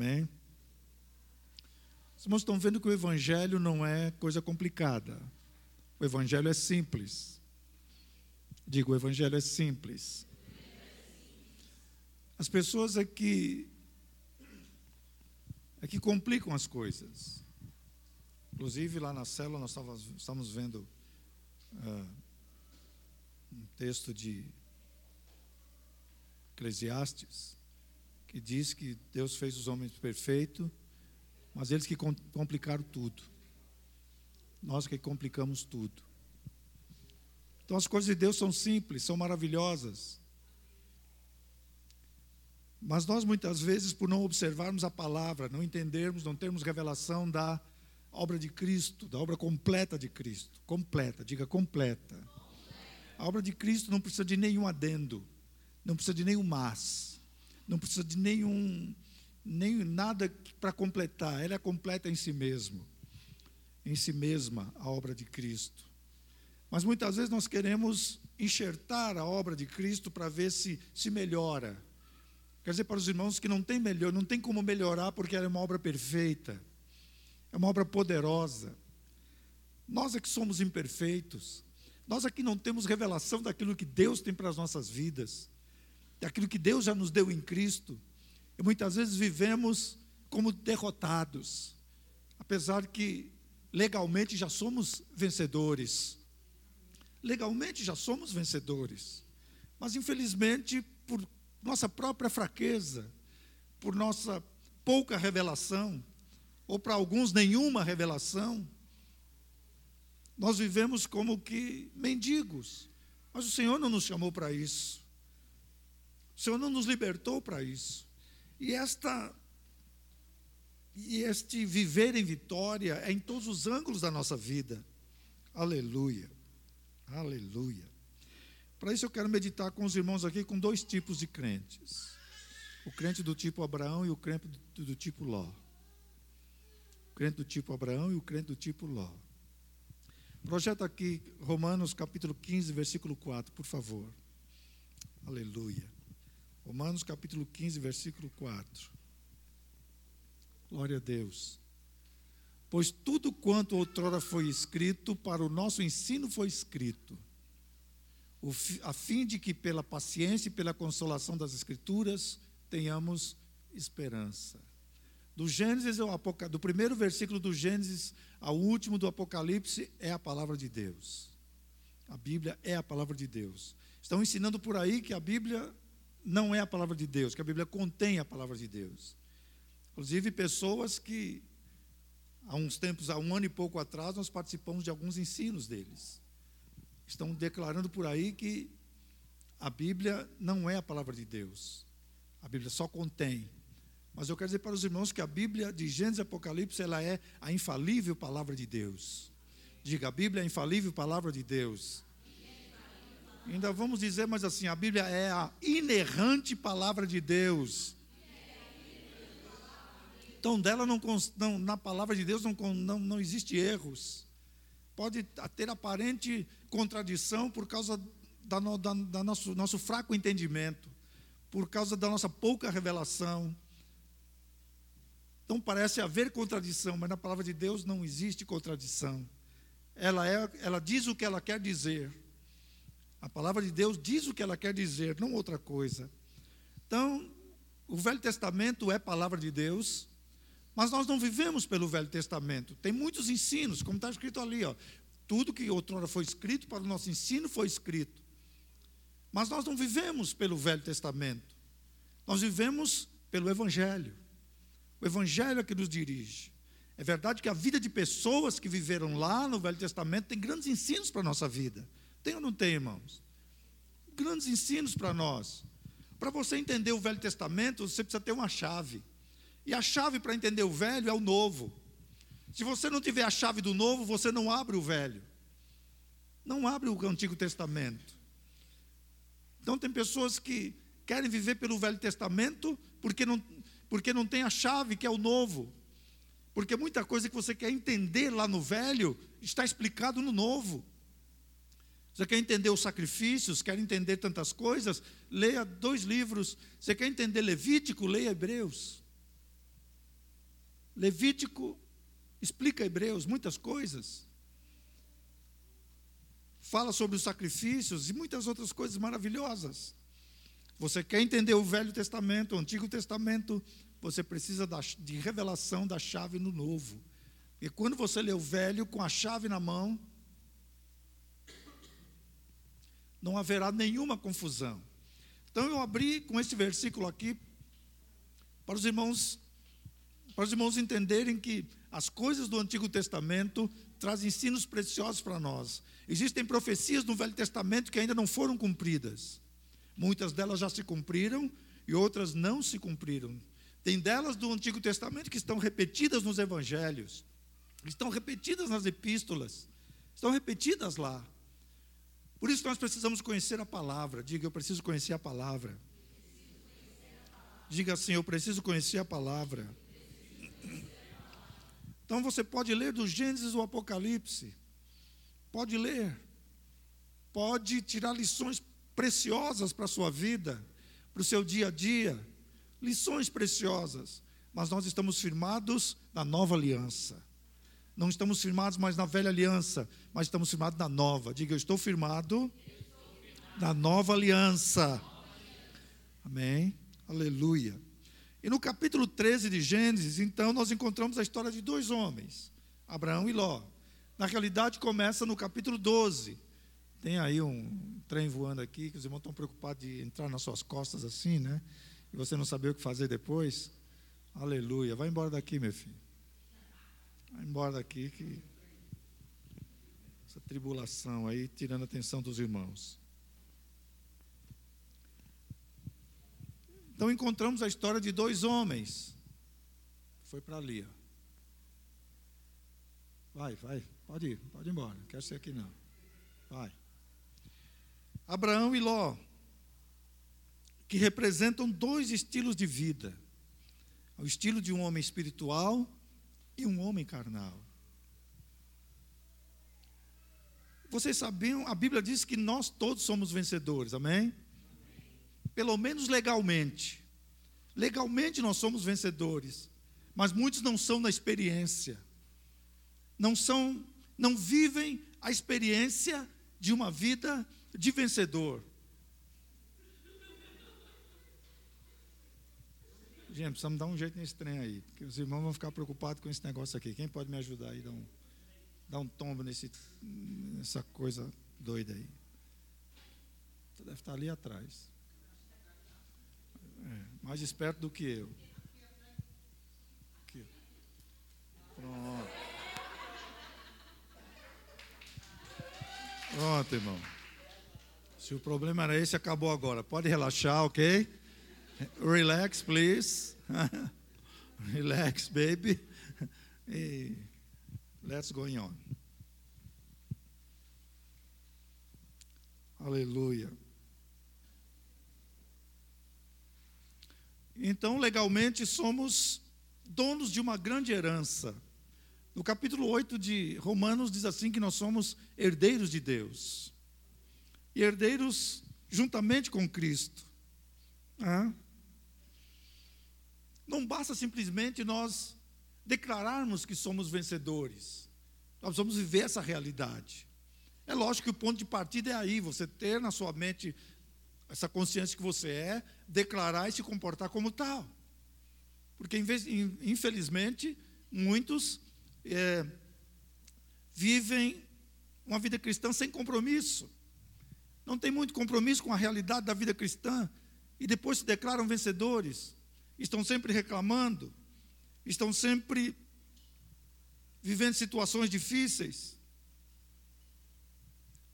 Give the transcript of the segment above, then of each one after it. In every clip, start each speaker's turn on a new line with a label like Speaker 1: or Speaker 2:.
Speaker 1: Amém? Os irmãos estão vendo que o Evangelho não é coisa complicada. O Evangelho é simples. Digo, o Evangelho é simples. As pessoas é que, é que complicam as coisas. Inclusive, lá na célula, nós estávamos vendo uh, um texto de Eclesiastes, que diz que Deus fez os homens perfeitos, mas eles que complicaram tudo. Nós que complicamos tudo. Então as coisas de Deus são simples, são maravilhosas. Mas nós muitas vezes, por não observarmos a palavra, não entendermos, não termos revelação da obra de Cristo, da obra completa de Cristo, completa, diga completa. A obra de Cristo não precisa de nenhum adendo, não precisa de nenhum mas, não precisa de nenhum, nem nada para completar, ela é completa em si mesmo, em si mesma a obra de Cristo. Mas muitas vezes nós queremos enxertar a obra de Cristo para ver se se melhora. Quer dizer para os irmãos que não tem melhor, não tem como melhorar porque ela é uma obra perfeita. É uma obra poderosa. Nós é que somos imperfeitos. Nós aqui não temos revelação daquilo que Deus tem para as nossas vidas, daquilo que Deus já nos deu em Cristo. E muitas vezes vivemos como derrotados, apesar que legalmente já somos vencedores. Legalmente já somos vencedores. Mas infelizmente, por nossa própria fraqueza, por nossa pouca revelação, ou para alguns nenhuma revelação, nós vivemos como que mendigos. Mas o Senhor não nos chamou para isso. O Senhor não nos libertou para isso. E esta e este viver em vitória é em todos os ângulos da nossa vida. Aleluia. Aleluia. Para isso eu quero meditar com os irmãos aqui com dois tipos de crentes. O crente do tipo Abraão e o crente do, do tipo Ló crente do tipo Abraão e o crente do tipo Ló. Projeta aqui Romanos capítulo 15, versículo 4, por favor. Aleluia. Romanos capítulo 15, versículo 4. Glória a Deus. Pois tudo quanto outrora foi escrito, para o nosso ensino foi escrito, a fim de que pela paciência e pela consolação das Escrituras tenhamos esperança. Do Gênesis ao Apocalipse, do primeiro versículo do Gênesis ao último do Apocalipse é a palavra de Deus. A Bíblia é a palavra de Deus. Estão ensinando por aí que a Bíblia não é a palavra de Deus, que a Bíblia contém a palavra de Deus. Inclusive pessoas que há uns tempos, há um ano e pouco atrás, nós participamos de alguns ensinos deles. Estão declarando por aí que a Bíblia não é a palavra de Deus. A Bíblia só contém mas eu quero dizer para os irmãos que a Bíblia de Gênesis e Apocalipse ela é a infalível palavra de Deus. Diga, a Bíblia é a infalível palavra de Deus. Ainda vamos dizer, mas assim, a Bíblia é a inerrante palavra de Deus. Então, dela não, não, na palavra de Deus não, não, não existe erros. Pode ter aparente contradição por causa da, da, da nosso, nosso fraco entendimento, por causa da nossa pouca revelação então parece haver contradição, mas na palavra de Deus não existe contradição. Ela, é, ela diz o que ela quer dizer. A palavra de Deus diz o que ela quer dizer, não outra coisa. Então, o Velho Testamento é palavra de Deus, mas nós não vivemos pelo Velho Testamento. Tem muitos ensinos, como está escrito ali, ó. Tudo que outrora foi escrito para o nosso ensino foi escrito. Mas nós não vivemos pelo Velho Testamento. Nós vivemos pelo Evangelho. O Evangelho é que nos dirige. É verdade que a vida de pessoas que viveram lá no Velho Testamento tem grandes ensinos para a nossa vida. Tem ou não tem, irmãos? Grandes ensinos para nós. Para você entender o Velho Testamento, você precisa ter uma chave. E a chave para entender o velho é o novo. Se você não tiver a chave do novo, você não abre o velho. Não abre o Antigo Testamento. Então tem pessoas que querem viver pelo Velho Testamento porque não, porque não tem a chave que é o novo. Porque muita coisa que você quer entender lá no velho está explicado no novo. Você quer entender os sacrifícios, quer entender tantas coisas, leia dois livros. Você quer entender Levítico, leia Hebreus. Levítico explica Hebreus muitas coisas. Fala sobre os sacrifícios e muitas outras coisas maravilhosas. Você quer entender o Velho Testamento, o Antigo Testamento, você precisa de revelação da chave no Novo. E quando você lê o Velho com a chave na mão, não haverá nenhuma confusão. Então eu abri com esse versículo aqui para os irmãos para os irmãos entenderem que as coisas do Antigo Testamento trazem ensinos preciosos para nós. Existem profecias no Velho Testamento que ainda não foram cumpridas. Muitas delas já se cumpriram e outras não se cumpriram. Tem delas do Antigo Testamento que estão repetidas nos evangelhos, estão repetidas nas epístolas, estão repetidas lá. Por isso nós precisamos conhecer a palavra. Diga, eu preciso conhecer a palavra. Diga assim, eu preciso conhecer a palavra. Então você pode ler do Gênesis ao Apocalipse. Pode ler. Pode tirar lições preciosas para a sua vida, para o seu dia a dia. Lições preciosas. Mas nós estamos firmados na nova aliança. Não estamos firmados mais na velha aliança, mas estamos firmados na nova. Diga, eu estou firmado, na nova aliança. Amém. Aleluia. E no capítulo 13 de Gênesis, então, nós encontramos a história de dois homens, Abraão e Ló. Na realidade, começa no capítulo 12. Tem aí um trem voando aqui, que os irmãos estão preocupados de entrar nas suas costas assim, né? E você não saber o que fazer depois. Aleluia. Vai embora daqui, meu filho. Vai embora daqui que essa tribulação aí tirando a atenção dos irmãos. Então encontramos a história de dois homens. Foi para ali. Ó. Vai, vai, pode ir, pode ir embora. Não quero ser aqui não. Vai. Abraão e Ló, que representam dois estilos de vida: o estilo de um homem espiritual e um homem carnal. Vocês sabiam, a Bíblia diz que nós todos somos vencedores, amém? Pelo menos legalmente. Legalmente nós somos vencedores, mas muitos não são na experiência. Não são, não vivem a experiência de uma vida de vencedor. Gente, precisamos dar um jeito nesse trem aí, porque os irmãos vão ficar preocupados com esse negócio aqui. Quem pode me ajudar aí? Dar um, dar um tombo nesse, nessa coisa doida aí. Você deve estar ali atrás. É, mais esperto do que eu. Aqui. Pronto. Pronto, irmão. Se o problema era esse, acabou agora. Pode relaxar, ok? Relax, please. Relax, baby. E let's go on. Aleluia. Então, legalmente, somos donos de uma grande herança. No capítulo 8 de Romanos diz assim que nós somos herdeiros de Deus. E herdeiros juntamente com Cristo. Ah. Não basta simplesmente nós declararmos que somos vencedores. Nós vamos viver essa realidade. É lógico que o ponto de partida é aí, você ter na sua mente essa consciência que você é, declarar e se comportar como tal. Porque, infelizmente, muitos é, vivem uma vida cristã sem compromisso. Não tem muito compromisso com a realidade da vida cristã e depois se declaram vencedores estão sempre reclamando, estão sempre vivendo situações difíceis.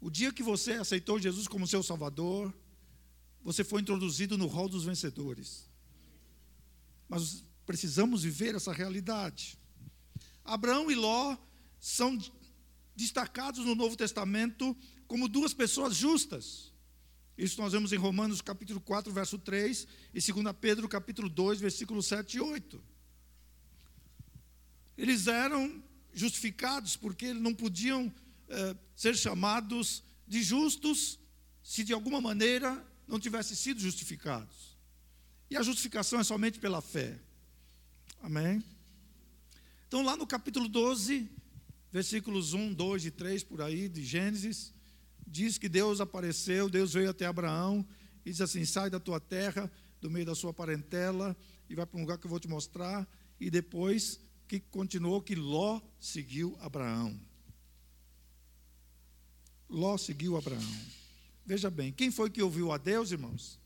Speaker 1: O dia que você aceitou Jesus como seu Salvador, você foi introduzido no rol dos vencedores. Mas precisamos viver essa realidade. Abraão e Ló são destacados no Novo Testamento como duas pessoas justas. Isso nós vemos em Romanos capítulo 4, verso 3, e 2 Pedro capítulo 2, versículo 7 e 8. Eles eram justificados porque não podiam eh, ser chamados de justos se de alguma maneira não tivessem sido justificados. E a justificação é somente pela fé. Amém? Então, lá no capítulo 12, versículos 1, 2 e 3 por aí, de Gênesis, diz que Deus apareceu, Deus veio até Abraão e diz assim: sai da tua terra, do meio da sua parentela, e vai para um lugar que eu vou te mostrar. E depois que continuou que Ló seguiu Abraão. Ló seguiu Abraão. Veja bem, quem foi que ouviu a Deus, irmãos?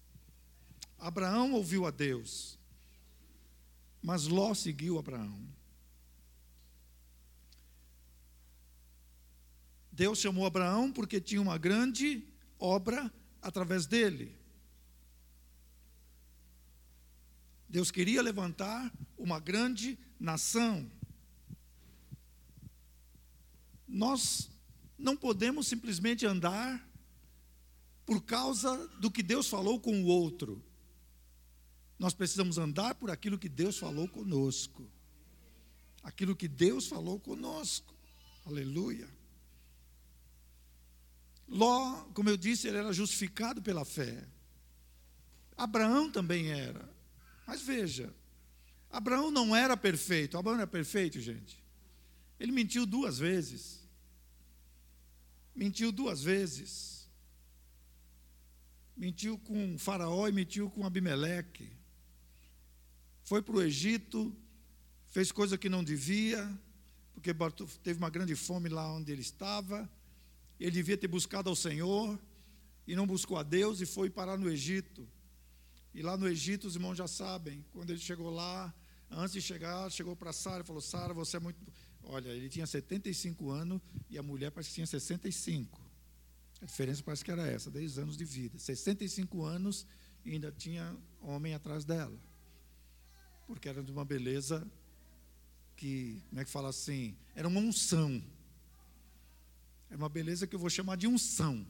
Speaker 1: Abraão ouviu a Deus, mas Ló seguiu Abraão. Deus chamou Abraão porque tinha uma grande obra através dele. Deus queria levantar uma grande nação. Nós não podemos simplesmente andar por causa do que Deus falou com o outro. Nós precisamos andar por aquilo que Deus falou conosco. Aquilo que Deus falou conosco. Aleluia. Ló, como eu disse, ele era justificado pela fé. Abraão também era. Mas veja, Abraão não era perfeito. Abraão era perfeito, gente. Ele mentiu duas vezes. Mentiu duas vezes. Mentiu com Faraó e mentiu com Abimeleque. Foi para o Egito, fez coisa que não devia, porque teve uma grande fome lá onde ele estava. Ele devia ter buscado ao Senhor e não buscou a Deus e foi parar no Egito. E lá no Egito, os irmãos já sabem, quando ele chegou lá, antes de chegar, chegou para Sara e falou: Sara, você é muito. Olha, ele tinha 75 anos e a mulher parece que tinha 65. A diferença parece que era essa, 10 anos de vida. 65 anos e ainda tinha homem atrás dela. Porque era de uma beleza que, como é que fala assim? Era uma unção. Era uma beleza que eu vou chamar de unção.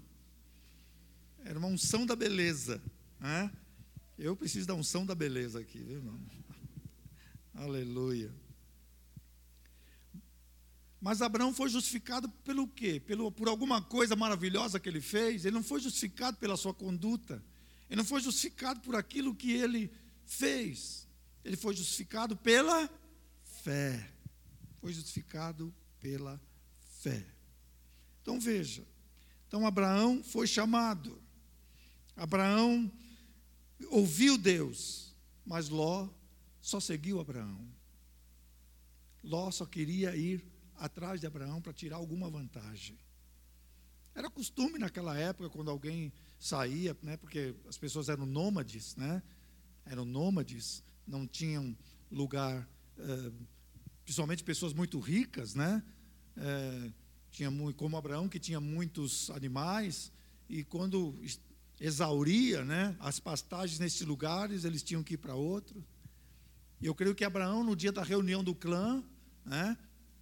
Speaker 1: Era uma unção da beleza. Né? Eu preciso da unção da beleza aqui, viu, irmão? Aleluia. Mas Abraão foi justificado pelo quê? Pelo, por alguma coisa maravilhosa que ele fez. Ele não foi justificado pela sua conduta. Ele não foi justificado por aquilo que ele fez. Ele foi justificado pela fé. Foi justificado pela fé. Então veja. Então Abraão foi chamado. Abraão ouviu Deus, mas Ló só seguiu Abraão. Ló só queria ir atrás de Abraão para tirar alguma vantagem. Era costume naquela época, quando alguém saía, né, porque as pessoas eram nômades, né, eram nômades, não tinham lugar, eh, principalmente pessoas muito ricas, né, eh, tinha muito, como Abraão, que tinha muitos animais, e quando exauria né, as pastagens nesses lugares, eles tinham que ir para outro. E eu creio que Abraão, no dia da reunião do clã, né,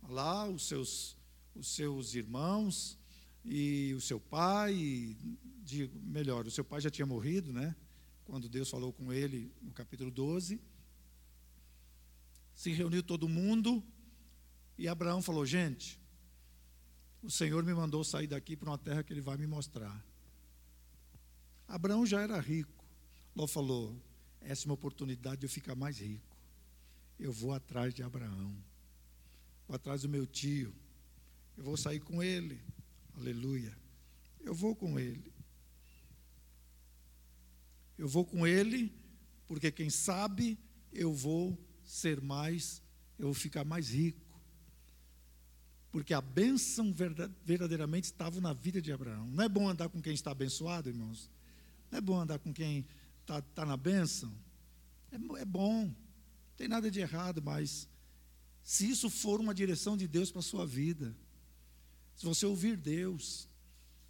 Speaker 1: lá os seus, os seus irmãos e o seu pai, de, melhor, o seu pai já tinha morrido, né, quando Deus falou com ele no capítulo 12. Se reuniu todo mundo e Abraão falou: Gente, o Senhor me mandou sair daqui para uma terra que Ele vai me mostrar. Abraão já era rico. Ló falou: essa é uma oportunidade de eu ficar mais rico. Eu vou atrás de Abraão. Vou atrás do meu tio. Eu vou sair com ele. Aleluia. Eu vou com ele. Eu vou com ele, porque quem sabe eu vou ser mais, eu vou ficar mais rico. Porque a bênção verdadeiramente estava na vida de Abraão. Não é bom andar com quem está abençoado, irmãos? Não é bom andar com quem está tá na bênção? É, é bom, não tem nada de errado, mas se isso for uma direção de Deus para a sua vida, se você ouvir Deus,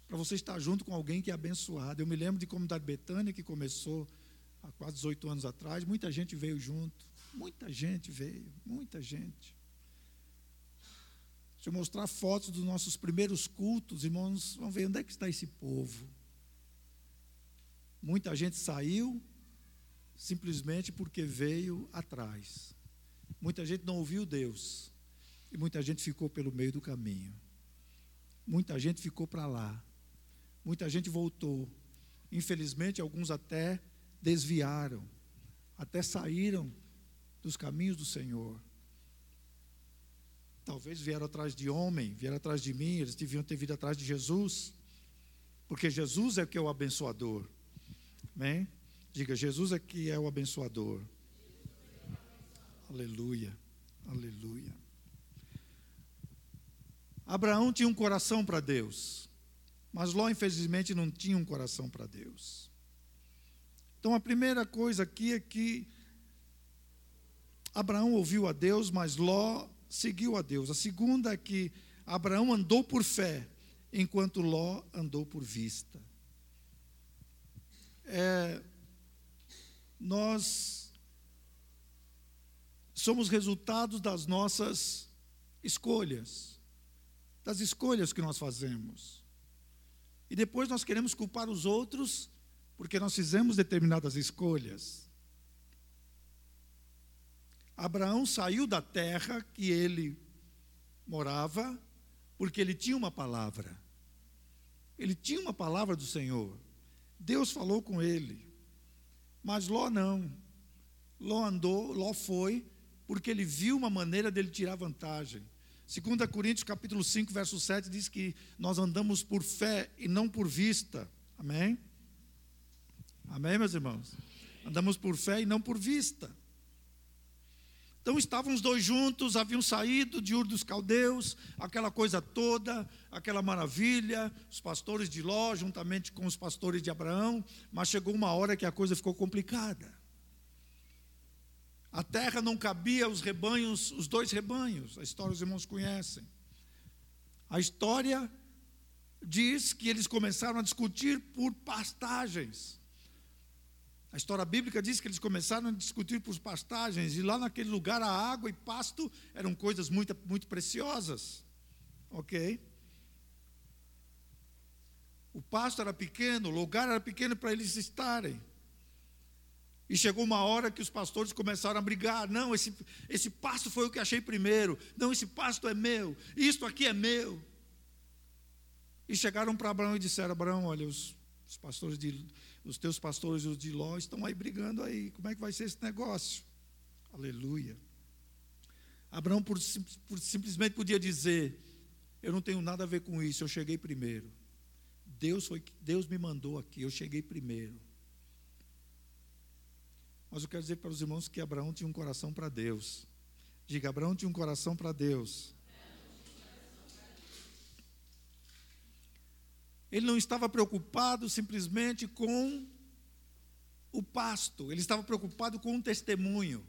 Speaker 1: para você estar junto com alguém que é abençoado. Eu me lembro de comunidade Betânia, que começou há quase 18 anos atrás, muita gente veio junto, muita gente veio, muita gente. Deixa eu mostrar fotos dos nossos primeiros cultos, irmãos, vamos ver onde é que está esse povo. Muita gente saiu simplesmente porque veio atrás. Muita gente não ouviu Deus. E muita gente ficou pelo meio do caminho. Muita gente ficou para lá. Muita gente voltou. Infelizmente, alguns até desviaram, até saíram dos caminhos do Senhor. Talvez vieram atrás de homem, vieram atrás de mim, eles deviam ter vindo atrás de Jesus, porque Jesus é que é o abençoador. Amém? Diga, Jesus é que é o abençoador. Aleluia, aleluia. Abraão tinha um coração para Deus, mas Ló, infelizmente, não tinha um coração para Deus. Então, a primeira coisa aqui é que Abraão ouviu a Deus, mas Ló seguiu a Deus. A segunda é que Abraão andou por fé, enquanto Ló andou por vista. É, nós somos resultados das nossas escolhas, das escolhas que nós fazemos. E depois nós queremos culpar os outros porque nós fizemos determinadas escolhas. Abraão saiu da terra que ele morava, porque ele tinha uma palavra. Ele tinha uma palavra do Senhor. Deus falou com ele. Mas Ló não. Ló andou, Ló foi, porque ele viu uma maneira dele tirar vantagem. 2 Coríntios capítulo 5, verso 7 diz que nós andamos por fé e não por vista. Amém? Amém, meus irmãos? Andamos por fé e não por vista. Então estavam os dois juntos, haviam saído de Ur dos Caldeus, aquela coisa toda, aquela maravilha, os pastores de Ló, juntamente com os pastores de Abraão, mas chegou uma hora que a coisa ficou complicada. A terra não cabia os rebanhos, os dois rebanhos, a história os irmãos conhecem. A história diz que eles começaram a discutir por pastagens. A história bíblica diz que eles começaram a discutir por pastagens, e lá naquele lugar a água e pasto eram coisas muito, muito preciosas. Ok? O pasto era pequeno, o lugar era pequeno para eles estarem. E chegou uma hora que os pastores começaram a brigar. Não, esse, esse pasto foi o que achei primeiro. Não, esse pasto é meu. Isto aqui é meu. E chegaram para Abraão e disseram: Abraão, olha, os, os pastores de, os teus pastores e os de Ló estão aí brigando aí. Como é que vai ser esse negócio? Aleluia. Abraão por, por, simplesmente podia dizer: Eu não tenho nada a ver com isso, eu cheguei primeiro. Deus, foi, Deus me mandou aqui, eu cheguei primeiro. Mas eu quero dizer para os irmãos que Abraão tinha um coração para Deus. Diga, Abraão tinha um coração para Deus. Ele não estava preocupado simplesmente com o pasto, ele estava preocupado com o testemunho.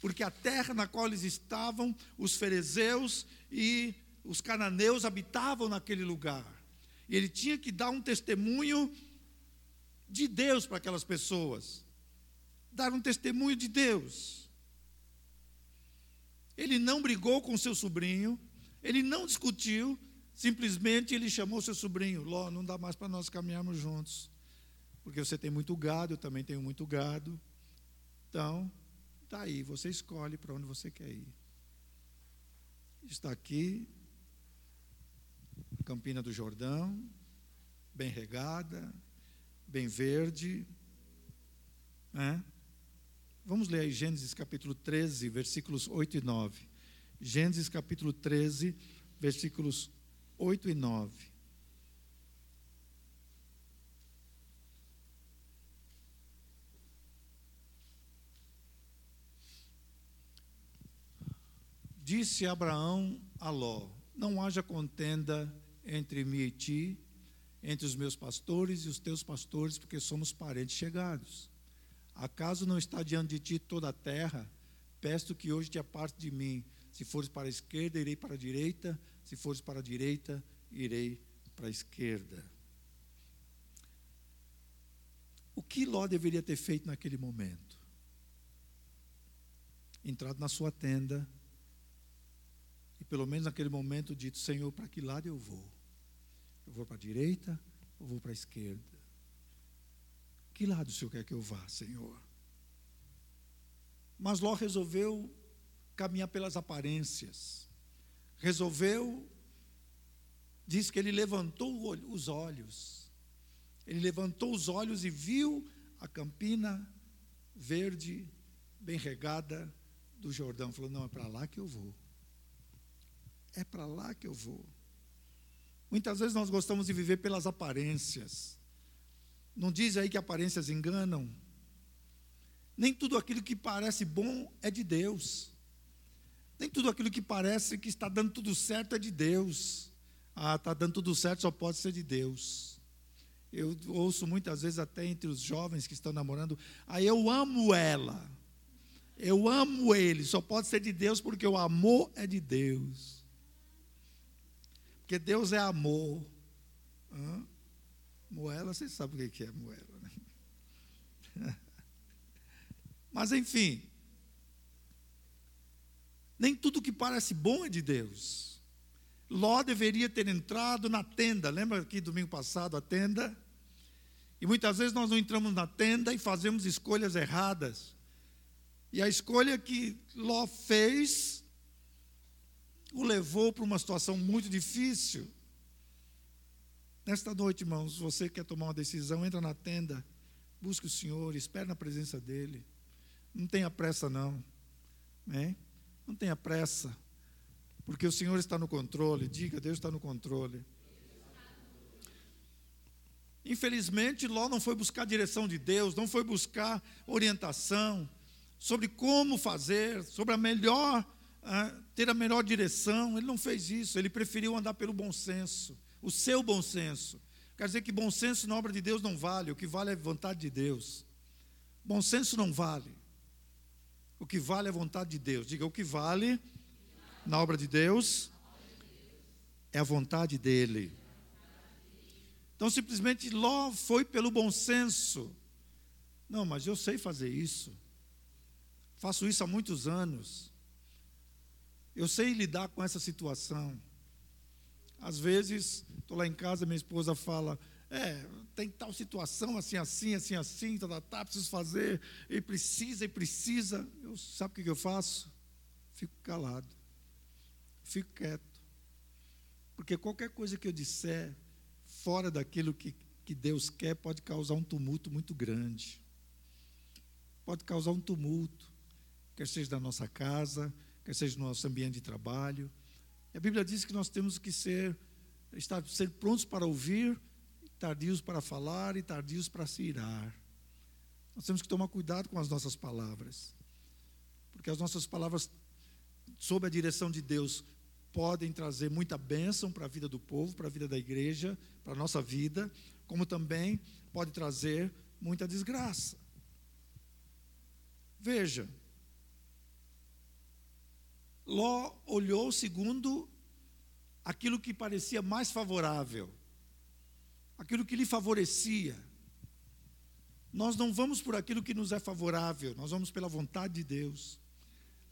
Speaker 1: Porque a terra na qual eles estavam, os ferezeus e os cananeus habitavam naquele lugar. E ele tinha que dar um testemunho de Deus para aquelas pessoas. Dar um testemunho de Deus. Ele não brigou com seu sobrinho, ele não discutiu, Simplesmente ele chamou seu sobrinho: Ló, não dá mais para nós caminharmos juntos, porque você tem muito gado, eu também tenho muito gado. Então, está aí, você escolhe para onde você quer ir. Está aqui, Campina do Jordão, bem regada, bem verde. Né? Vamos ler aí Gênesis capítulo 13, versículos 8 e 9. Gênesis capítulo 13, versículos 8 e 9. Disse Abraão a Ló: Não haja contenda entre mim e ti, entre os meus pastores e os teus pastores, porque somos parentes chegados. Acaso não está diante de ti toda a terra? Peço que hoje te aparte de mim. Se fores para a esquerda, irei para a direita se fores para a direita, irei para a esquerda. O que Ló deveria ter feito naquele momento? Entrado na sua tenda e, pelo menos naquele momento, dito: Senhor, para que lado eu vou? Eu vou para a direita ou vou para a esquerda? Que lado o Senhor quer que eu vá, Senhor? Mas Ló resolveu caminhar pelas aparências resolveu, diz que ele levantou os olhos. Ele levantou os olhos e viu a campina verde, bem regada do Jordão. Falou: Não, é para lá que eu vou. É para lá que eu vou. Muitas vezes nós gostamos de viver pelas aparências. Não diz aí que aparências enganam? Nem tudo aquilo que parece bom é de Deus. Nem tudo aquilo que parece que está dando tudo certo é de Deus. Ah, está dando tudo certo, só pode ser de Deus. Eu ouço muitas vezes até entre os jovens que estão namorando, ah, eu amo ela. Eu amo ele, só pode ser de Deus porque o amor é de Deus. Porque Deus é amor. Hã? Moela, vocês sabem o que é moela, né? Mas enfim, nem tudo que parece bom é de Deus. Ló deveria ter entrado na tenda. Lembra aqui domingo passado a tenda? E muitas vezes nós não entramos na tenda e fazemos escolhas erradas. E a escolha que Ló fez o levou para uma situação muito difícil. Nesta noite, irmãos, você quer tomar uma decisão, entra na tenda, busque o Senhor, espere na presença dEle. Não tenha pressa, não. Né? Não tenha pressa, porque o Senhor está no controle. Diga, Deus está no controle. Infelizmente, Ló não foi buscar a direção de Deus, não foi buscar orientação sobre como fazer, sobre a melhor, uh, ter a melhor direção. Ele não fez isso, ele preferiu andar pelo bom senso, o seu bom senso. Quer dizer que bom senso na obra de Deus não vale, o que vale é vontade de Deus. Bom senso não vale. O que vale é a vontade de Deus. Diga, o que vale na obra de Deus é a vontade dele. Então, simplesmente, Ló foi pelo bom senso. Não, mas eu sei fazer isso. Faço isso há muitos anos. Eu sei lidar com essa situação. Às vezes, estou lá em casa, minha esposa fala: É, tem tal situação, assim, assim, assim, assim, tá, tá, tá, preciso fazer, e precisa, e precisa. Eu, sabe o que eu faço? Fico calado, fico quieto. Porque qualquer coisa que eu disser fora daquilo que, que Deus quer pode causar um tumulto muito grande. Pode causar um tumulto, quer seja na nossa casa, quer seja no nosso ambiente de trabalho. A Bíblia diz que nós temos que ser, estar, ser prontos para ouvir tardios para falar e tardios para se irar. Nós temos que tomar cuidado com as nossas palavras, porque as nossas palavras, sob a direção de Deus, podem trazer muita bênção para a vida do povo, para a vida da igreja, para a nossa vida, como também pode trazer muita desgraça. Veja, Ló olhou segundo aquilo que parecia mais favorável aquilo que lhe favorecia. Nós não vamos por aquilo que nos é favorável, nós vamos pela vontade de Deus.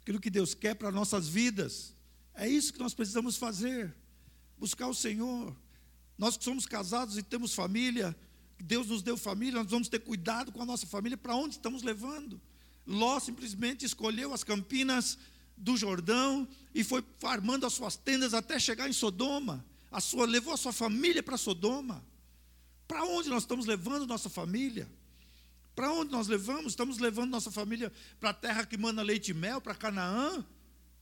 Speaker 1: Aquilo que Deus quer para nossas vidas. É isso que nós precisamos fazer. Buscar o Senhor. Nós que somos casados e temos família, Deus nos deu família, nós vamos ter cuidado com a nossa família, para onde estamos levando. Ló simplesmente escolheu as campinas do Jordão e foi farmando as suas tendas até chegar em Sodoma. A sua, levou a sua família para Sodoma. Para onde nós estamos levando nossa família? Para onde nós levamos? Estamos levando nossa família para a terra que manda leite e mel, para Canaã,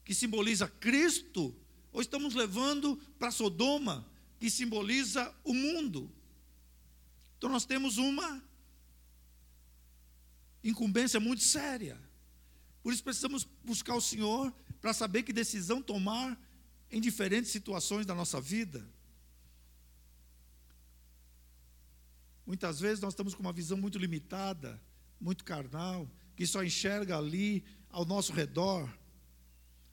Speaker 1: que simboliza Cristo? Ou estamos levando para Sodoma, que simboliza o mundo? Então nós temos uma incumbência muito séria. Por isso precisamos buscar o Senhor para saber que decisão tomar em diferentes situações da nossa vida. Muitas vezes nós estamos com uma visão muito limitada, muito carnal, que só enxerga ali ao nosso redor.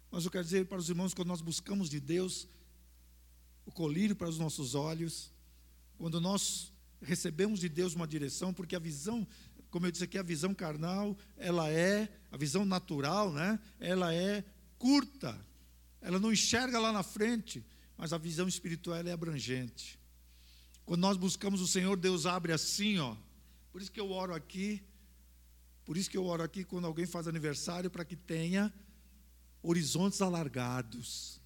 Speaker 1: Mas eu quero dizer para os irmãos, quando nós buscamos de Deus o colírio para os nossos olhos, quando nós recebemos de Deus uma direção, porque a visão, como eu disse aqui, a visão carnal, ela é, a visão natural, né? Ela é curta. Ela não enxerga lá na frente, mas a visão espiritual é abrangente. Quando nós buscamos o Senhor, Deus abre assim, ó. Por isso que eu oro aqui. Por isso que eu oro aqui quando alguém faz aniversário para que tenha horizontes alargados.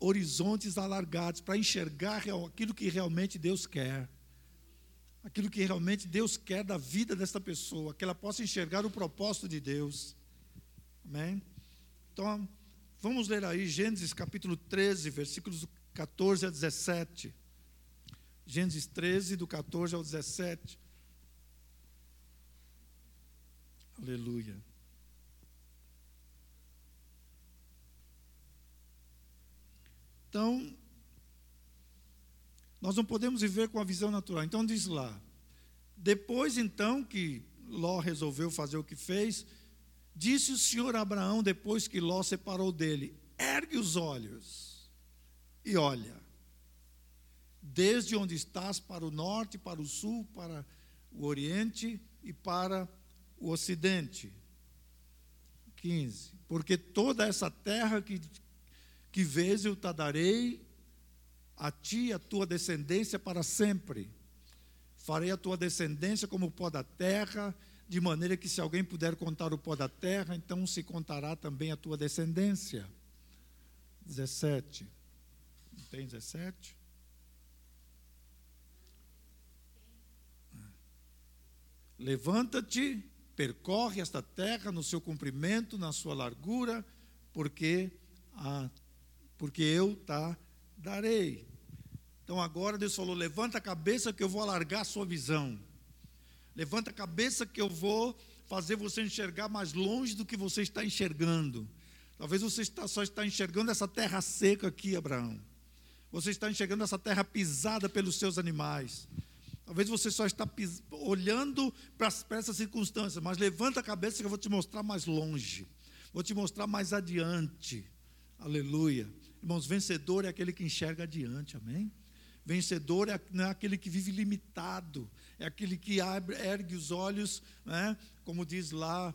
Speaker 1: Horizontes alargados para enxergar aquilo que realmente Deus quer. Aquilo que realmente Deus quer da vida desta pessoa, que ela possa enxergar o propósito de Deus. Amém? Então, Vamos ler aí Gênesis capítulo 13, versículos 14 a 17. Gênesis 13, do 14 ao 17. Aleluia. Então, nós não podemos viver com a visão natural. Então diz lá, depois então que Ló resolveu fazer o que fez, disse o Senhor a Abraão depois que Ló separou dele: ergue os olhos e olha, desde onde estás para o norte, para o sul, para o oriente e para o ocidente. 15. Porque toda essa terra que que vês eu te darei a ti e a tua descendência para sempre. Farei a tua descendência como o pó da terra, de maneira que se alguém puder contar o pó da terra, então se contará também a tua descendência. 17. Não tem 17? Levanta-te, percorre esta terra no seu comprimento, na sua largura, porque a porque eu tá darei. Então agora Deus falou: levanta a cabeça que eu vou alargar a sua visão. Levanta a cabeça que eu vou fazer você enxergar mais longe do que você está enxergando. Talvez você está, só está enxergando essa terra seca aqui, Abraão. Você está enxergando essa terra pisada pelos seus animais. Talvez você só está olhando para, essas circunstâncias, mas levanta a cabeça que eu vou te mostrar mais longe. Vou te mostrar mais adiante. Aleluia. Irmãos, vencedor é aquele que enxerga adiante, amém? Vencedor é, não é aquele que vive limitado, é aquele que abre, ergue os olhos, né? como diz lá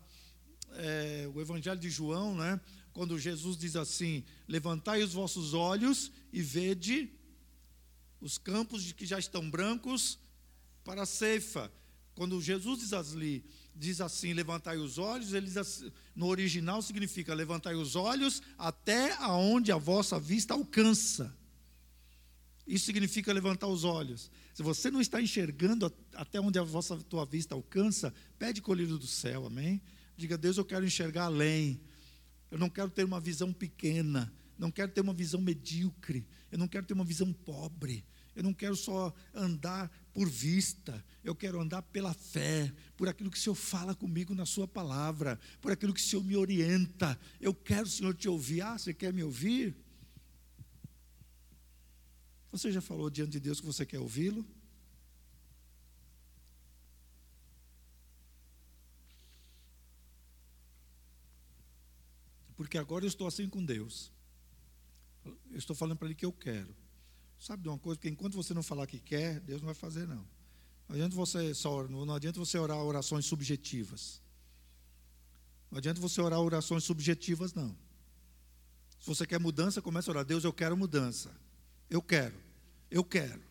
Speaker 1: é, o Evangelho de João, né? quando Jesus diz assim: Levantai os vossos olhos e vede os campos que já estão brancos para a ceifa. Quando Jesus diz ali, diz assim: levantai os olhos, ele assim, no original significa levantai os olhos até aonde a vossa vista alcança. Isso significa levantar os olhos. Se você não está enxergando até onde a vossa tua vista alcança, pede colhido do céu, amém? Diga, Deus, eu quero enxergar além. Eu não quero ter uma visão pequena, não quero ter uma visão medíocre, eu não quero ter uma visão pobre. Eu não quero só andar por vista, eu quero andar pela fé, por aquilo que o Senhor fala comigo na Sua palavra, por aquilo que o Senhor me orienta. Eu quero, Senhor, te ouvir. Ah, você quer me ouvir? Você já falou diante de Deus que você quer ouvi-lo? Porque agora eu estou assim com Deus. Eu estou falando para Ele que eu quero. Sabe de uma coisa? Porque enquanto você não falar que quer, Deus não vai fazer, não. Não adianta você, só, não adianta você orar orações subjetivas. Não adianta você orar orações subjetivas, não. Se você quer mudança, comece a orar. Deus, eu quero mudança. Eu quero. Eu quero.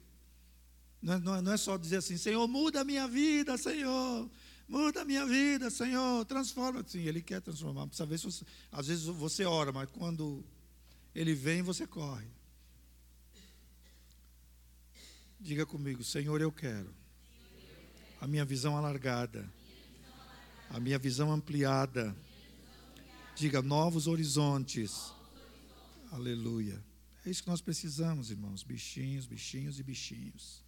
Speaker 1: Não é, não é, não é só dizer assim, Senhor, muda a minha vida, Senhor. Muda a minha vida, Senhor. Transforma. Sim, Ele quer transformar. Precisa ver se você, às vezes você ora, mas quando Ele vem, você corre. Diga comigo, Senhor, eu quero a minha visão alargada, a minha visão ampliada. Diga novos horizontes. Aleluia. É isso que nós precisamos, irmãos. Bichinhos, bichinhos e bichinhos.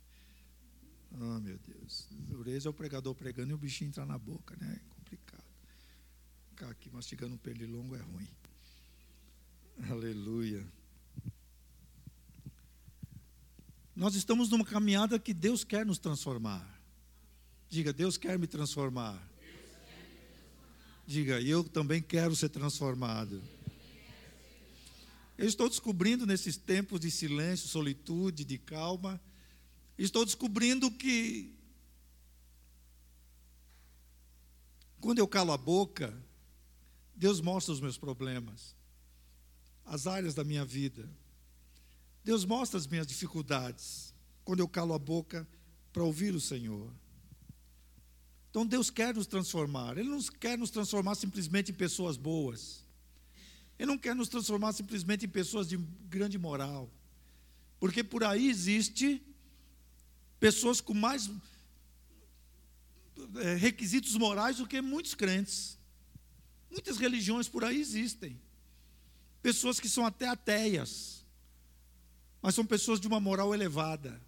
Speaker 1: Oh, meu Deus. Dureza é o pregador pregando e o bichinho entrar na boca, né? É complicado. Ficar aqui mastigando um pernilongo é ruim. Aleluia. Nós estamos numa caminhada que Deus quer nos transformar. Diga, Deus quer me transformar. Diga, eu também quero ser transformado. Eu estou descobrindo nesses tempos de silêncio, solitude, de calma, estou descobrindo que quando eu calo a boca, Deus mostra os meus problemas, as áreas da minha vida. Deus mostra as minhas dificuldades quando eu calo a boca para ouvir o Senhor. Então Deus quer nos transformar. Ele não quer nos transformar simplesmente em pessoas boas. Ele não quer nos transformar simplesmente em pessoas de grande moral. Porque por aí existe pessoas com mais é, requisitos morais do que muitos crentes. Muitas religiões por aí existem pessoas que são até ateias, mas são pessoas de uma moral elevada.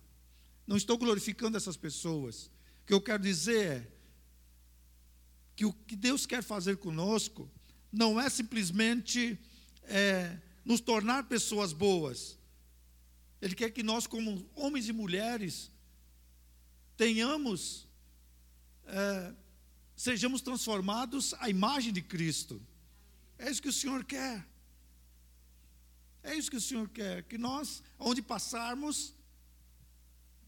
Speaker 1: Não estou glorificando essas pessoas. O que eu quero dizer é que o que Deus quer fazer conosco não é simplesmente é, nos tornar pessoas boas. Ele quer que nós, como homens e mulheres, tenhamos, é, sejamos transformados à imagem de Cristo. É isso que o Senhor quer. É isso que o Senhor quer, que nós, onde passarmos,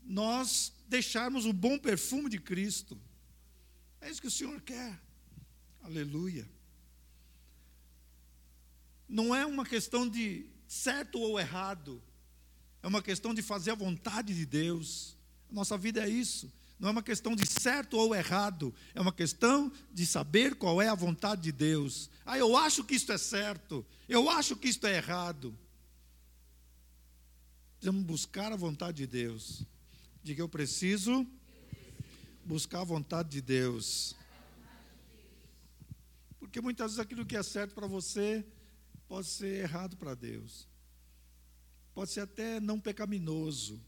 Speaker 1: nós deixarmos o bom perfume de Cristo. É isso que o Senhor quer. Aleluia. Não é uma questão de certo ou errado, é uma questão de fazer a vontade de Deus. Nossa vida é isso. Não é uma questão de certo ou errado, é uma questão de saber qual é a vontade de Deus. Ah, eu acho que isto é certo, eu acho que isto é errado. Precisamos buscar a vontade de Deus. Diga, eu preciso buscar a vontade de Deus. Porque muitas vezes aquilo que é certo para você pode ser errado para Deus. Pode ser até não pecaminoso,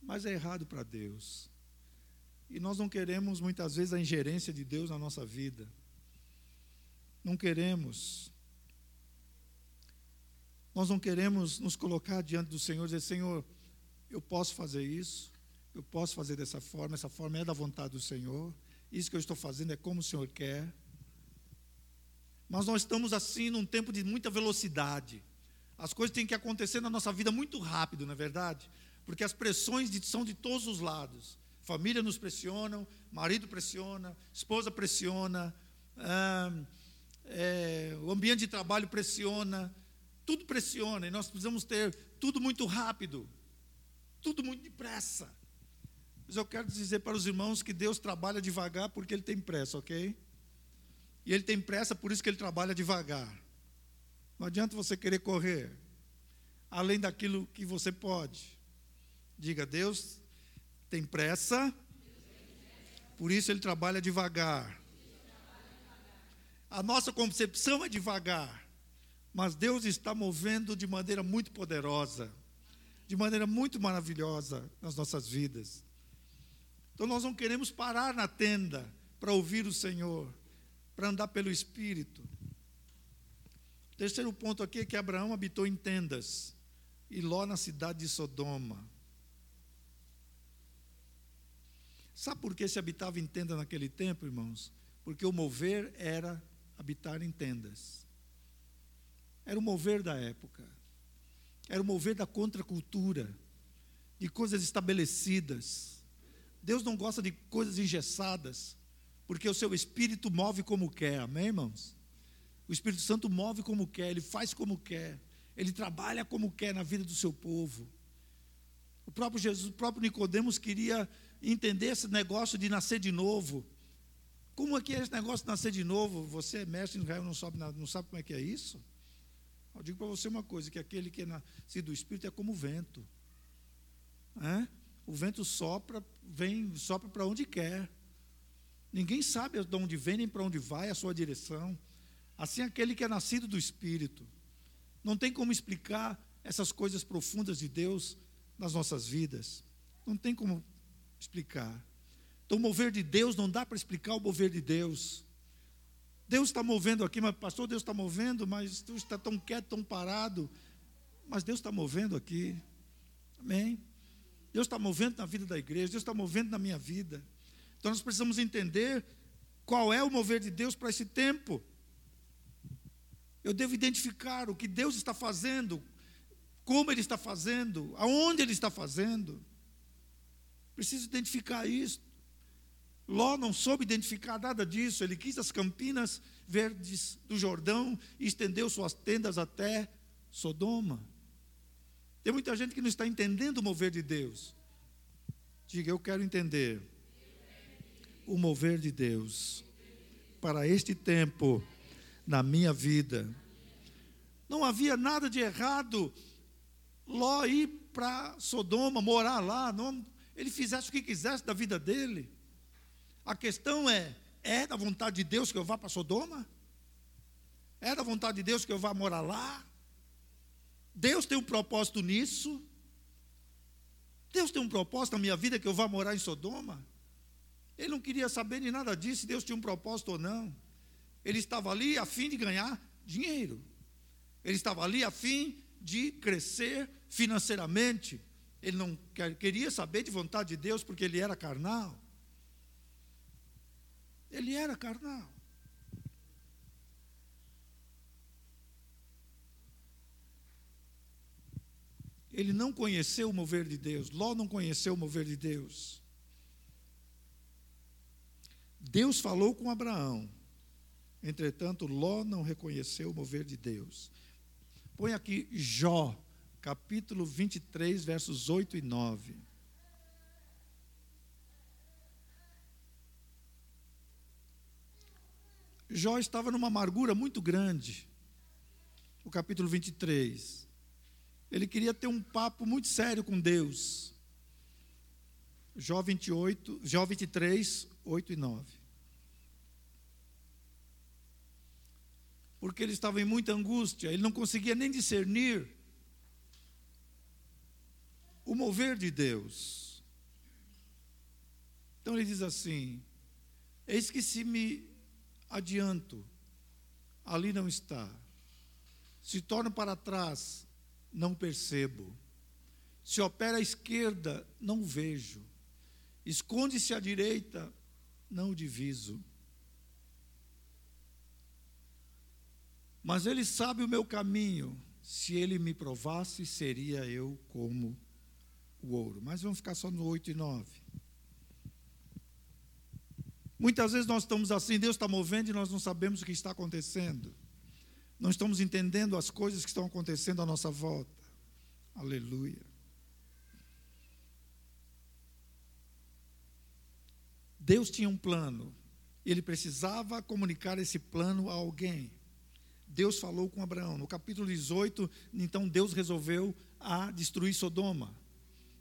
Speaker 1: mas é errado para Deus. E nós não queremos muitas vezes a ingerência de Deus na nossa vida. Não queremos. Nós não queremos nos colocar diante do Senhor e dizer: Senhor, eu posso fazer isso, eu posso fazer dessa forma, essa forma é da vontade do Senhor, isso que eu estou fazendo é como o Senhor quer. Mas nós estamos assim num tempo de muita velocidade. As coisas têm que acontecer na nossa vida muito rápido, não é verdade? Porque as pressões são de todos os lados. Família nos pressiona, marido pressiona, esposa pressiona, é, o ambiente de trabalho pressiona, tudo pressiona e nós precisamos ter tudo muito rápido tudo muito depressa. Mas eu quero dizer para os irmãos que Deus trabalha devagar porque Ele tem pressa, ok? E Ele tem pressa, por isso que Ele trabalha devagar. Não adianta você querer correr além daquilo que você pode. Diga, Deus tem pressa, por isso Ele trabalha devagar. A nossa concepção é devagar, mas Deus está movendo de maneira muito poderosa de maneira muito maravilhosa nas nossas vidas. Então nós não queremos parar na tenda para ouvir o Senhor, para andar pelo Espírito. Terceiro ponto aqui é que Abraão habitou em tendas e Ló na cidade de Sodoma. Sabe por que se habitava em tenda naquele tempo, irmãos? Porque o mover era habitar em tendas. Era o mover da época. Era o mover da contracultura, de coisas estabelecidas. Deus não gosta de coisas engessadas, porque o seu espírito move como quer, amém, irmãos? O Espírito Santo move como quer, ele faz como quer, ele trabalha como quer na vida do seu povo. O próprio Jesus, o próprio Nicodemos queria entender esse negócio de nascer de novo. Como é que é esse negócio de nascer de novo? Você é mestre em Israel, não sabe, não sabe como é que é isso? Eu digo para você uma coisa: que aquele que é nascido do Espírito é como o vento. É? O vento sopra, vem, sopra para onde quer. Ninguém sabe de onde vem nem para onde vai a sua direção. Assim, aquele que é nascido do Espírito. Não tem como explicar essas coisas profundas de Deus nas nossas vidas. Não tem como explicar. Então, o mover de Deus não dá para explicar o mover de Deus. Deus está movendo aqui, mas pastor, Deus está movendo, mas tu está tão quieto, tão parado. Mas Deus está movendo aqui. Amém? Deus está movendo na vida da igreja, Deus está movendo na minha vida. Então nós precisamos entender qual é o mover de Deus para esse tempo. Eu devo identificar o que Deus está fazendo, como Ele está fazendo, aonde Ele está fazendo. Preciso identificar isso. Ló não soube identificar nada disso, ele quis as campinas verdes do Jordão e estendeu suas tendas até Sodoma. Tem muita gente que não está entendendo o mover de Deus. Diga, eu quero entender o mover de Deus para este tempo na minha vida. Não havia nada de errado Ló ir para Sodoma, morar lá, não, ele fizesse o que quisesse da vida dele. A questão é: é da vontade de Deus que eu vá para Sodoma? É da vontade de Deus que eu vá morar lá? Deus tem um propósito nisso? Deus tem um propósito na minha vida que eu vá morar em Sodoma? Ele não queria saber de nada disso, se Deus tinha um propósito ou não. Ele estava ali a fim de ganhar dinheiro. Ele estava ali a fim de crescer financeiramente. Ele não queria saber de vontade de Deus porque ele era carnal. Ele era carnal. Ele não conheceu o mover de Deus. Ló não conheceu o mover de Deus. Deus falou com Abraão. Entretanto, Ló não reconheceu o mover de Deus. Põe aqui Jó, capítulo 23, versos 8 e 9. Jó estava numa amargura muito grande. O capítulo 23. Ele queria ter um papo muito sério com Deus. Jó 28, Jó 23, 8 e 9. Porque ele estava em muita angústia, ele não conseguia nem discernir o mover de Deus. Então ele diz assim: Eis que se me adianto, ali não está. Se torno para trás, não percebo. Se opera à esquerda, não vejo. Esconde-se à direita, não diviso. Mas ele sabe o meu caminho. Se ele me provasse, seria eu como o ouro. Mas vamos ficar só no 8 e 9. Muitas vezes nós estamos assim, Deus está movendo e nós não sabemos o que está acontecendo. Não estamos entendendo as coisas que estão acontecendo à nossa volta. Aleluia. Deus tinha um plano. Ele precisava comunicar esse plano a alguém. Deus falou com Abraão. No capítulo 18, então Deus resolveu a destruir Sodoma.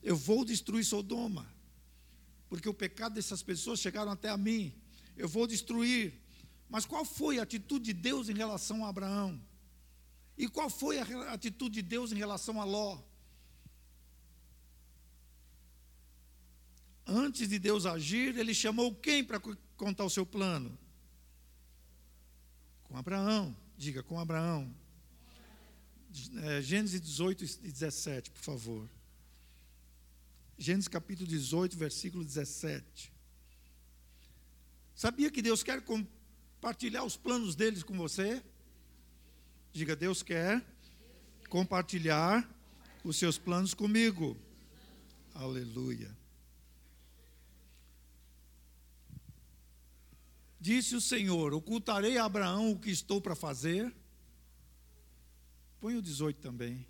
Speaker 1: Eu vou destruir Sodoma porque o pecado dessas pessoas chegaram até a mim. Eu vou destruir. Mas qual foi a atitude de Deus em relação a Abraão? E qual foi a atitude de Deus em relação a Ló? Antes de Deus agir, ele chamou quem para contar o seu plano? Com Abraão. Diga, com Abraão. É, Gênesis 18 e 17, por favor. Gênesis capítulo 18, versículo 17. Sabia que Deus quer compartilhar os planos deles com você? Diga, Deus quer compartilhar os seus planos comigo. Aleluia. Disse o Senhor: Ocultarei a Abraão o que estou para fazer. Põe o 18 também,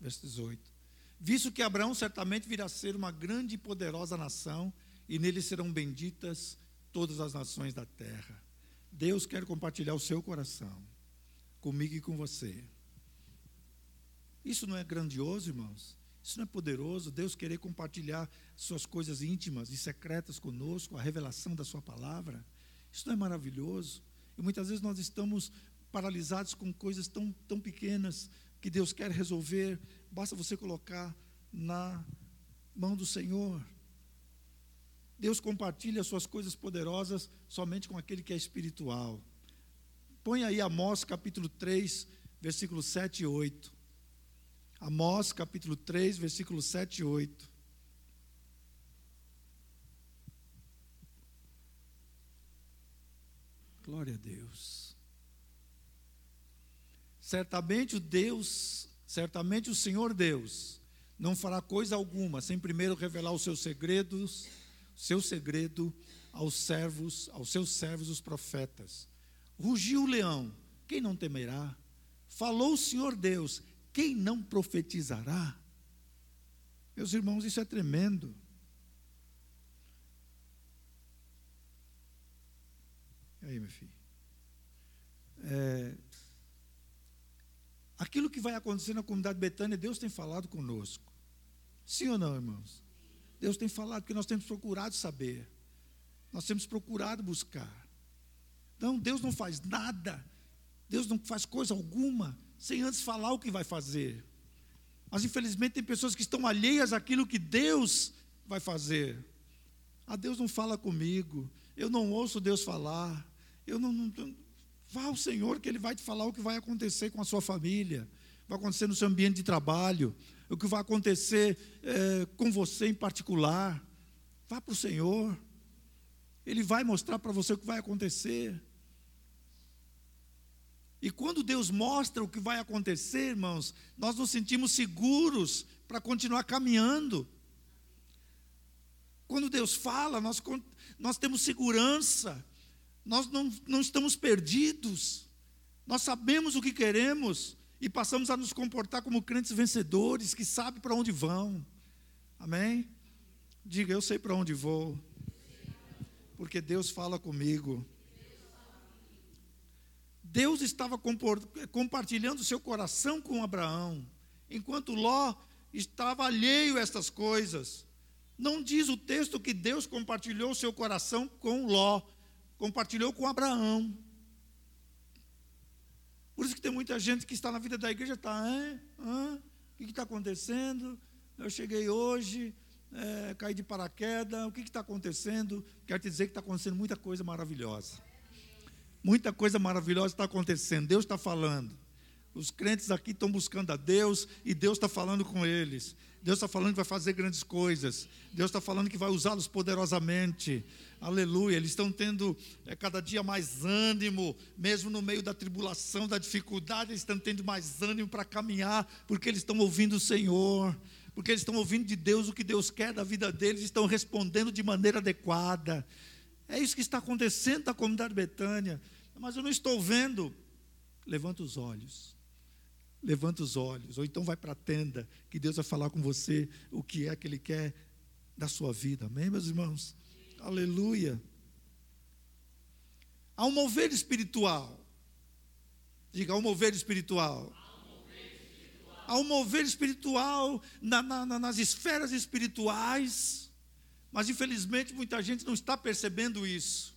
Speaker 1: verso 18 visto que Abraão certamente virá a ser uma grande e poderosa nação, e nele serão benditas todas as nações da terra. Deus quer compartilhar o seu coração comigo e com você. Isso não é grandioso, irmãos? Isso não é poderoso? Deus querer compartilhar suas coisas íntimas e secretas conosco, a revelação da Sua palavra? Isso não é maravilhoso? E muitas vezes nós estamos paralisados com coisas tão, tão pequenas que Deus quer resolver Basta você colocar na mão do Senhor. Deus compartilha suas coisas poderosas somente com aquele que é espiritual. Põe aí Amós capítulo 3, versículo 7 e 8. Amós capítulo 3, versículo 7 e 8. Glória a Deus. Certamente o Deus Certamente o Senhor Deus não fará coisa alguma sem primeiro revelar os seus segredos, seu segredo aos servos, aos seus servos os profetas. Rugiu o leão, quem não temerá? Falou o Senhor Deus, quem não profetizará? Meus irmãos, isso é tremendo. E aí, meu filho? É, Aquilo que vai acontecer na comunidade Betânia, Deus tem falado conosco. Sim ou não, irmãos? Deus tem falado, porque nós temos procurado saber. Nós temos procurado buscar. Então, Deus não faz nada Deus não faz coisa alguma sem antes falar o que vai fazer. Mas infelizmente tem pessoas que estão alheias àquilo que Deus vai fazer. Ah, Deus não fala comigo, eu não ouço Deus falar, eu não, não vá ao Senhor que Ele vai te falar o que vai acontecer com a sua família, vai acontecer no seu ambiente de trabalho, o que vai acontecer é, com você em particular. Vá para o Senhor, Ele vai mostrar para você o que vai acontecer. E quando Deus mostra o que vai acontecer, irmãos, nós nos sentimos seguros para continuar caminhando. Quando Deus fala, nós, nós temos segurança, nós não, não estamos perdidos, nós sabemos o que queremos e passamos a nos comportar como crentes vencedores que sabem para onde vão. Amém? Diga, eu sei para onde vou, porque Deus fala comigo. Deus estava compartilhando seu coração com Abraão, enquanto Ló estava alheio a estas coisas. Não diz o texto que Deus compartilhou seu coração com Ló, compartilhou com Abraão. Por isso que tem muita gente que está na vida da igreja, está, é, o que está acontecendo? Eu cheguei hoje, é, caí de paraquedas, o que está acontecendo? Quero te dizer que está acontecendo muita coisa maravilhosa. Muita coisa maravilhosa está acontecendo, Deus está falando. Os crentes aqui estão buscando a Deus e Deus está falando com eles. Deus está falando que vai fazer grandes coisas. Deus está falando que vai usá-los poderosamente. Aleluia. Eles estão tendo é, cada dia mais ânimo, mesmo no meio da tribulação, da dificuldade, eles estão tendo mais ânimo para caminhar, porque eles estão ouvindo o Senhor. Porque eles estão ouvindo de Deus o que Deus quer da vida deles, estão respondendo de maneira adequada. É isso que está acontecendo na comunidade Betânia. Mas eu não estou vendo. Levanta os olhos. Levanta os olhos. Ou então vai para a tenda, que Deus vai falar com você o que é que Ele quer da sua vida. Amém, meus irmãos? Aleluia. Há um mover espiritual. Diga, há um mover espiritual. Há um mover espiritual na, na, nas esferas espirituais mas infelizmente muita gente não está percebendo isso,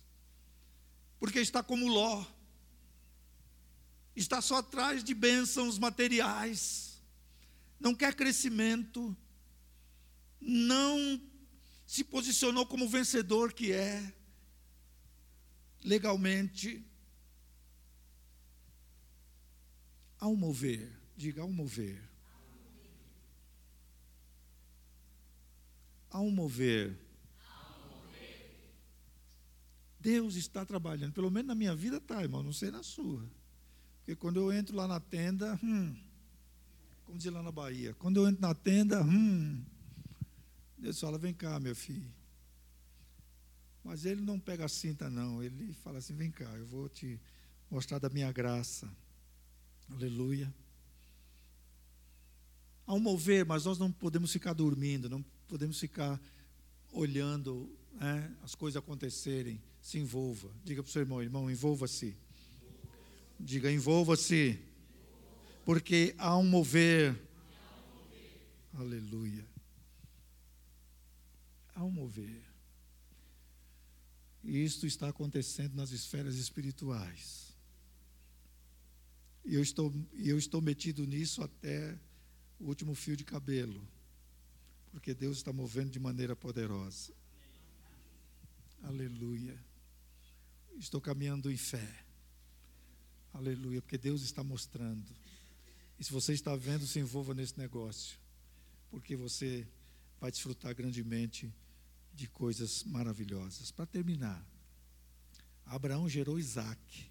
Speaker 1: porque está como Ló, está só atrás de bênçãos materiais, não quer crescimento, não se posicionou como vencedor que é, legalmente. Um mover, diga, um mover. Um mover Deus está trabalhando. Pelo menos na minha vida está, irmão, não sei na sua. Porque quando eu entro lá na tenda, hum, como diz lá na Bahia, quando eu entro na tenda, hum, Deus fala, vem cá, meu filho. Mas ele não pega a cinta, não. Ele fala assim, vem cá, eu vou te mostrar da minha graça. Aleluia. Há um mover, mas nós não podemos ficar dormindo, não podemos ficar olhando né, as coisas acontecerem se envolva. Diga para o seu irmão, irmão, envolva-se. Diga, envolva-se. Porque há um mover. Aleluia. Há um mover. E isto está acontecendo nas esferas espirituais. E eu estou, eu estou metido nisso até o último fio de cabelo. Porque Deus está movendo de maneira poderosa. Aleluia. Estou caminhando em fé. Aleluia, porque Deus está mostrando. E se você está vendo, se envolva nesse negócio, porque você vai desfrutar grandemente de coisas maravilhosas. Para terminar, Abraão gerou Isaac,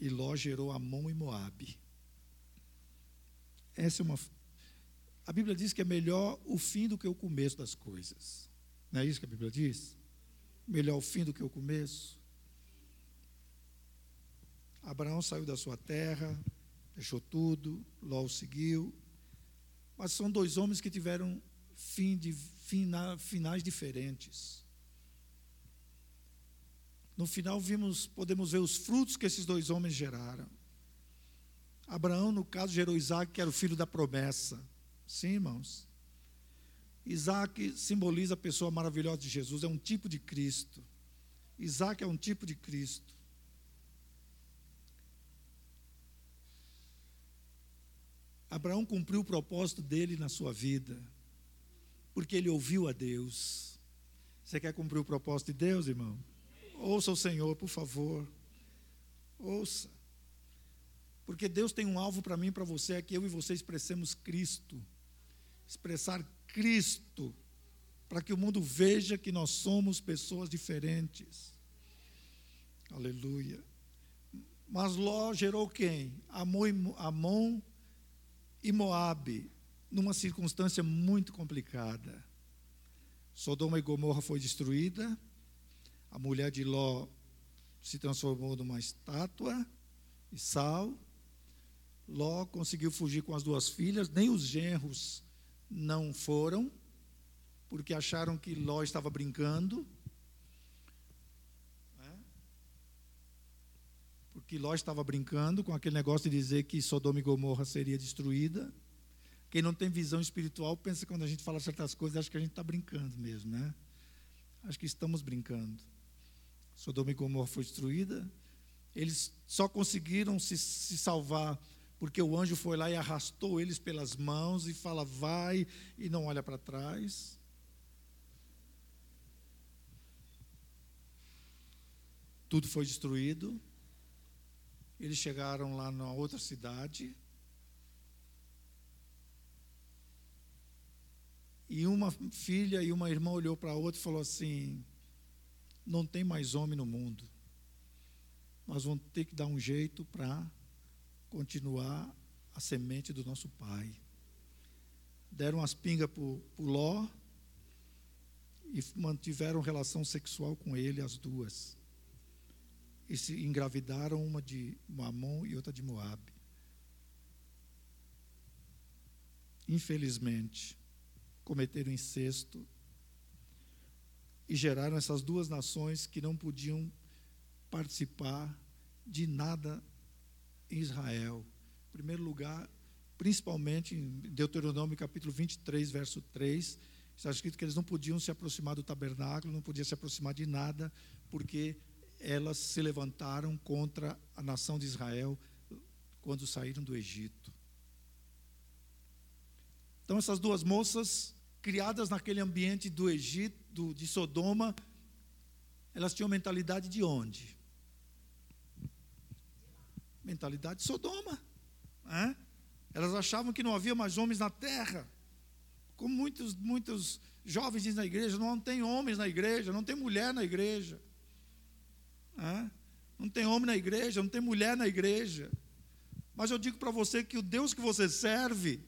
Speaker 1: e Ló gerou Amon e Moabe. Essa é uma. A Bíblia diz que é melhor o fim do que o começo das coisas. Não é isso que a Bíblia diz? melhor o fim do que o começo. Abraão saiu da sua terra, deixou tudo, Ló o seguiu. Mas são dois homens que tiveram fim de, fina, finais diferentes. No final vimos, podemos ver os frutos que esses dois homens geraram. Abraão, no caso, gerou Isaac, que era o filho da promessa. Sim, irmãos. Isaac simboliza a pessoa maravilhosa de Jesus, é um tipo de Cristo. Isaac é um tipo de Cristo. Abraão cumpriu o propósito dele na sua vida, porque ele ouviu a Deus. Você quer cumprir o propósito de Deus, irmão? Ouça o Senhor, por favor. Ouça. Porque Deus tem um alvo para mim e para você, é que eu e você expressemos Cristo. Expressar Cristo, para que o mundo veja que nós somos pessoas diferentes. Aleluia. Mas Ló gerou quem? Amon e Moabe, numa circunstância muito complicada. Sodoma e Gomorra foi destruída, a mulher de Ló se transformou numa estátua e sal. Ló conseguiu fugir com as duas filhas, nem os genros não foram, porque acharam que Ló estava brincando. Porque Ló estava brincando com aquele negócio de dizer que Sodoma e Gomorra seria destruída. Quem não tem visão espiritual pensa que quando a gente fala certas coisas, acha que a gente está brincando mesmo, né? Acho que estamos brincando. Sodoma e Gomorra foi destruída. Eles só conseguiram se, se salvar porque o anjo foi lá e arrastou eles pelas mãos e fala, vai, e não olha para trás. Tudo foi destruído. Eles chegaram lá na outra cidade. E uma filha e uma irmã olhou para a outra e falou assim: Não tem mais homem no mundo. Nós vamos ter que dar um jeito para continuar a semente do nosso pai. Deram as pingas para o Ló e mantiveram relação sexual com ele, as duas e se engravidaram uma de Mamon e outra de Moabe. Infelizmente, cometeram incesto e geraram essas duas nações que não podiam participar de nada em Israel. Em primeiro lugar, principalmente em Deuteronômio capítulo 23, verso 3, está escrito que eles não podiam se aproximar do tabernáculo, não podiam se aproximar de nada, porque elas se levantaram contra a nação de Israel quando saíram do Egito. Então, essas duas moças, criadas naquele ambiente do Egito, de Sodoma, elas tinham mentalidade de onde? Mentalidade de Sodoma. É? Elas achavam que não havia mais homens na terra. Como muitos, muitos jovens dizem na igreja, não tem homens na igreja, não tem mulher na igreja. Não tem homem na igreja, não tem mulher na igreja. Mas eu digo para você que o Deus que você serve,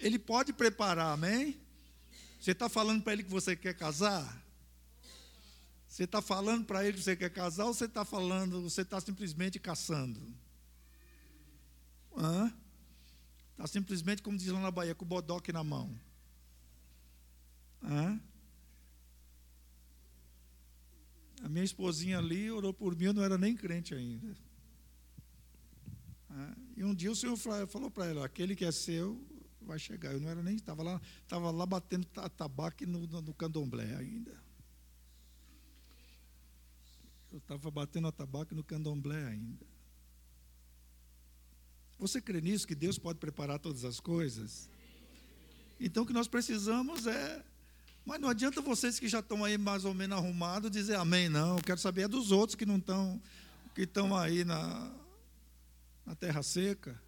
Speaker 1: Ele pode preparar, amém? Você está falando para Ele que você quer casar? Você está falando para Ele que você quer casar ou você está falando, você está simplesmente caçando? Está simplesmente, como diz lá na Bahia, com o bodoque na mão. Hã? A minha esposinha ali orou por mim, eu não era nem crente ainda. Ah, e um dia o Senhor falou para ela: aquele que é seu vai chegar. Eu não era nem, estava lá, estava lá batendo tabaco no, no, no candomblé ainda. Eu estava batendo tabaco no candomblé ainda. Você crê nisso, que Deus pode preparar todas as coisas? Então o que nós precisamos é mas não adianta vocês que já estão aí mais ou menos arrumados dizer amém, não. Eu quero saber é dos outros que não estão, que estão aí na, na terra seca.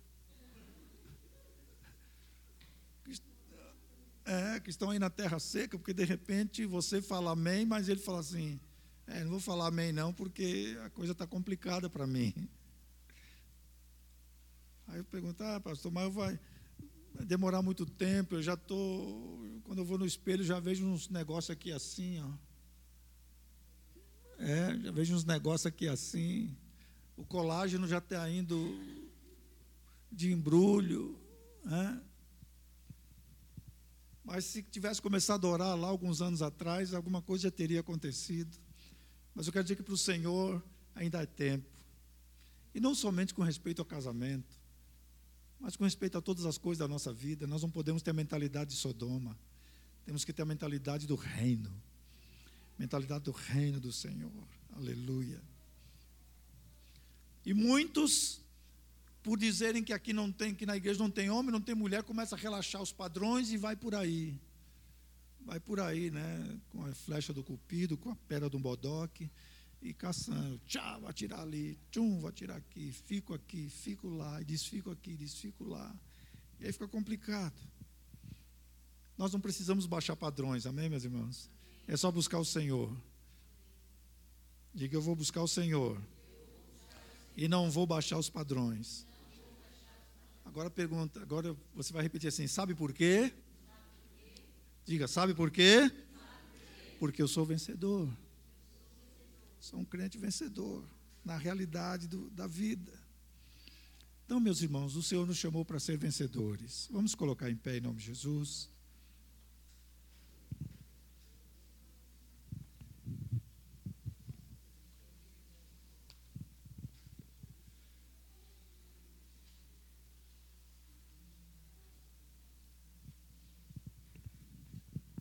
Speaker 1: É, que estão aí na terra seca, porque de repente você fala amém, mas ele fala assim: é, não vou falar amém não, porque a coisa está complicada para mim. Aí eu pergunto, ah, pastor, mas vai, vai demorar muito tempo, eu já estou quando eu vou no espelho, já vejo uns negócios aqui assim, ó. É, já vejo uns negócios aqui assim. O colágeno já está indo de embrulho. Né? Mas se tivesse começado a orar lá alguns anos atrás, alguma coisa já teria acontecido. Mas eu quero dizer que para o Senhor ainda é tempo. E não somente com respeito ao casamento, mas com respeito a todas as coisas da nossa vida. Nós não podemos ter a mentalidade de Sodoma. Temos que ter a mentalidade do reino. Mentalidade do reino do Senhor. Aleluia. E muitos por dizerem que aqui não tem, que na igreja não tem homem, não tem mulher, começa a relaxar os padrões e vai por aí. Vai por aí, né? Com a flecha do cupido, com a pedra do bodoque e caçando. Tchau, vou atirar ali, tchum, vou atirar aqui, fico aqui, fico lá, e desfico aqui, desfico lá. E aí fica complicado. Nós não precisamos baixar padrões, amém, meus irmãos? É só buscar o Senhor. Diga, eu vou buscar o Senhor. E não vou baixar os padrões. Agora pergunta, agora você vai repetir assim: sabe por quê? Diga, sabe por quê? Porque eu sou vencedor. Sou um crente vencedor na realidade do, da vida. Então, meus irmãos, o Senhor nos chamou para ser vencedores. Vamos colocar em pé em nome de Jesus.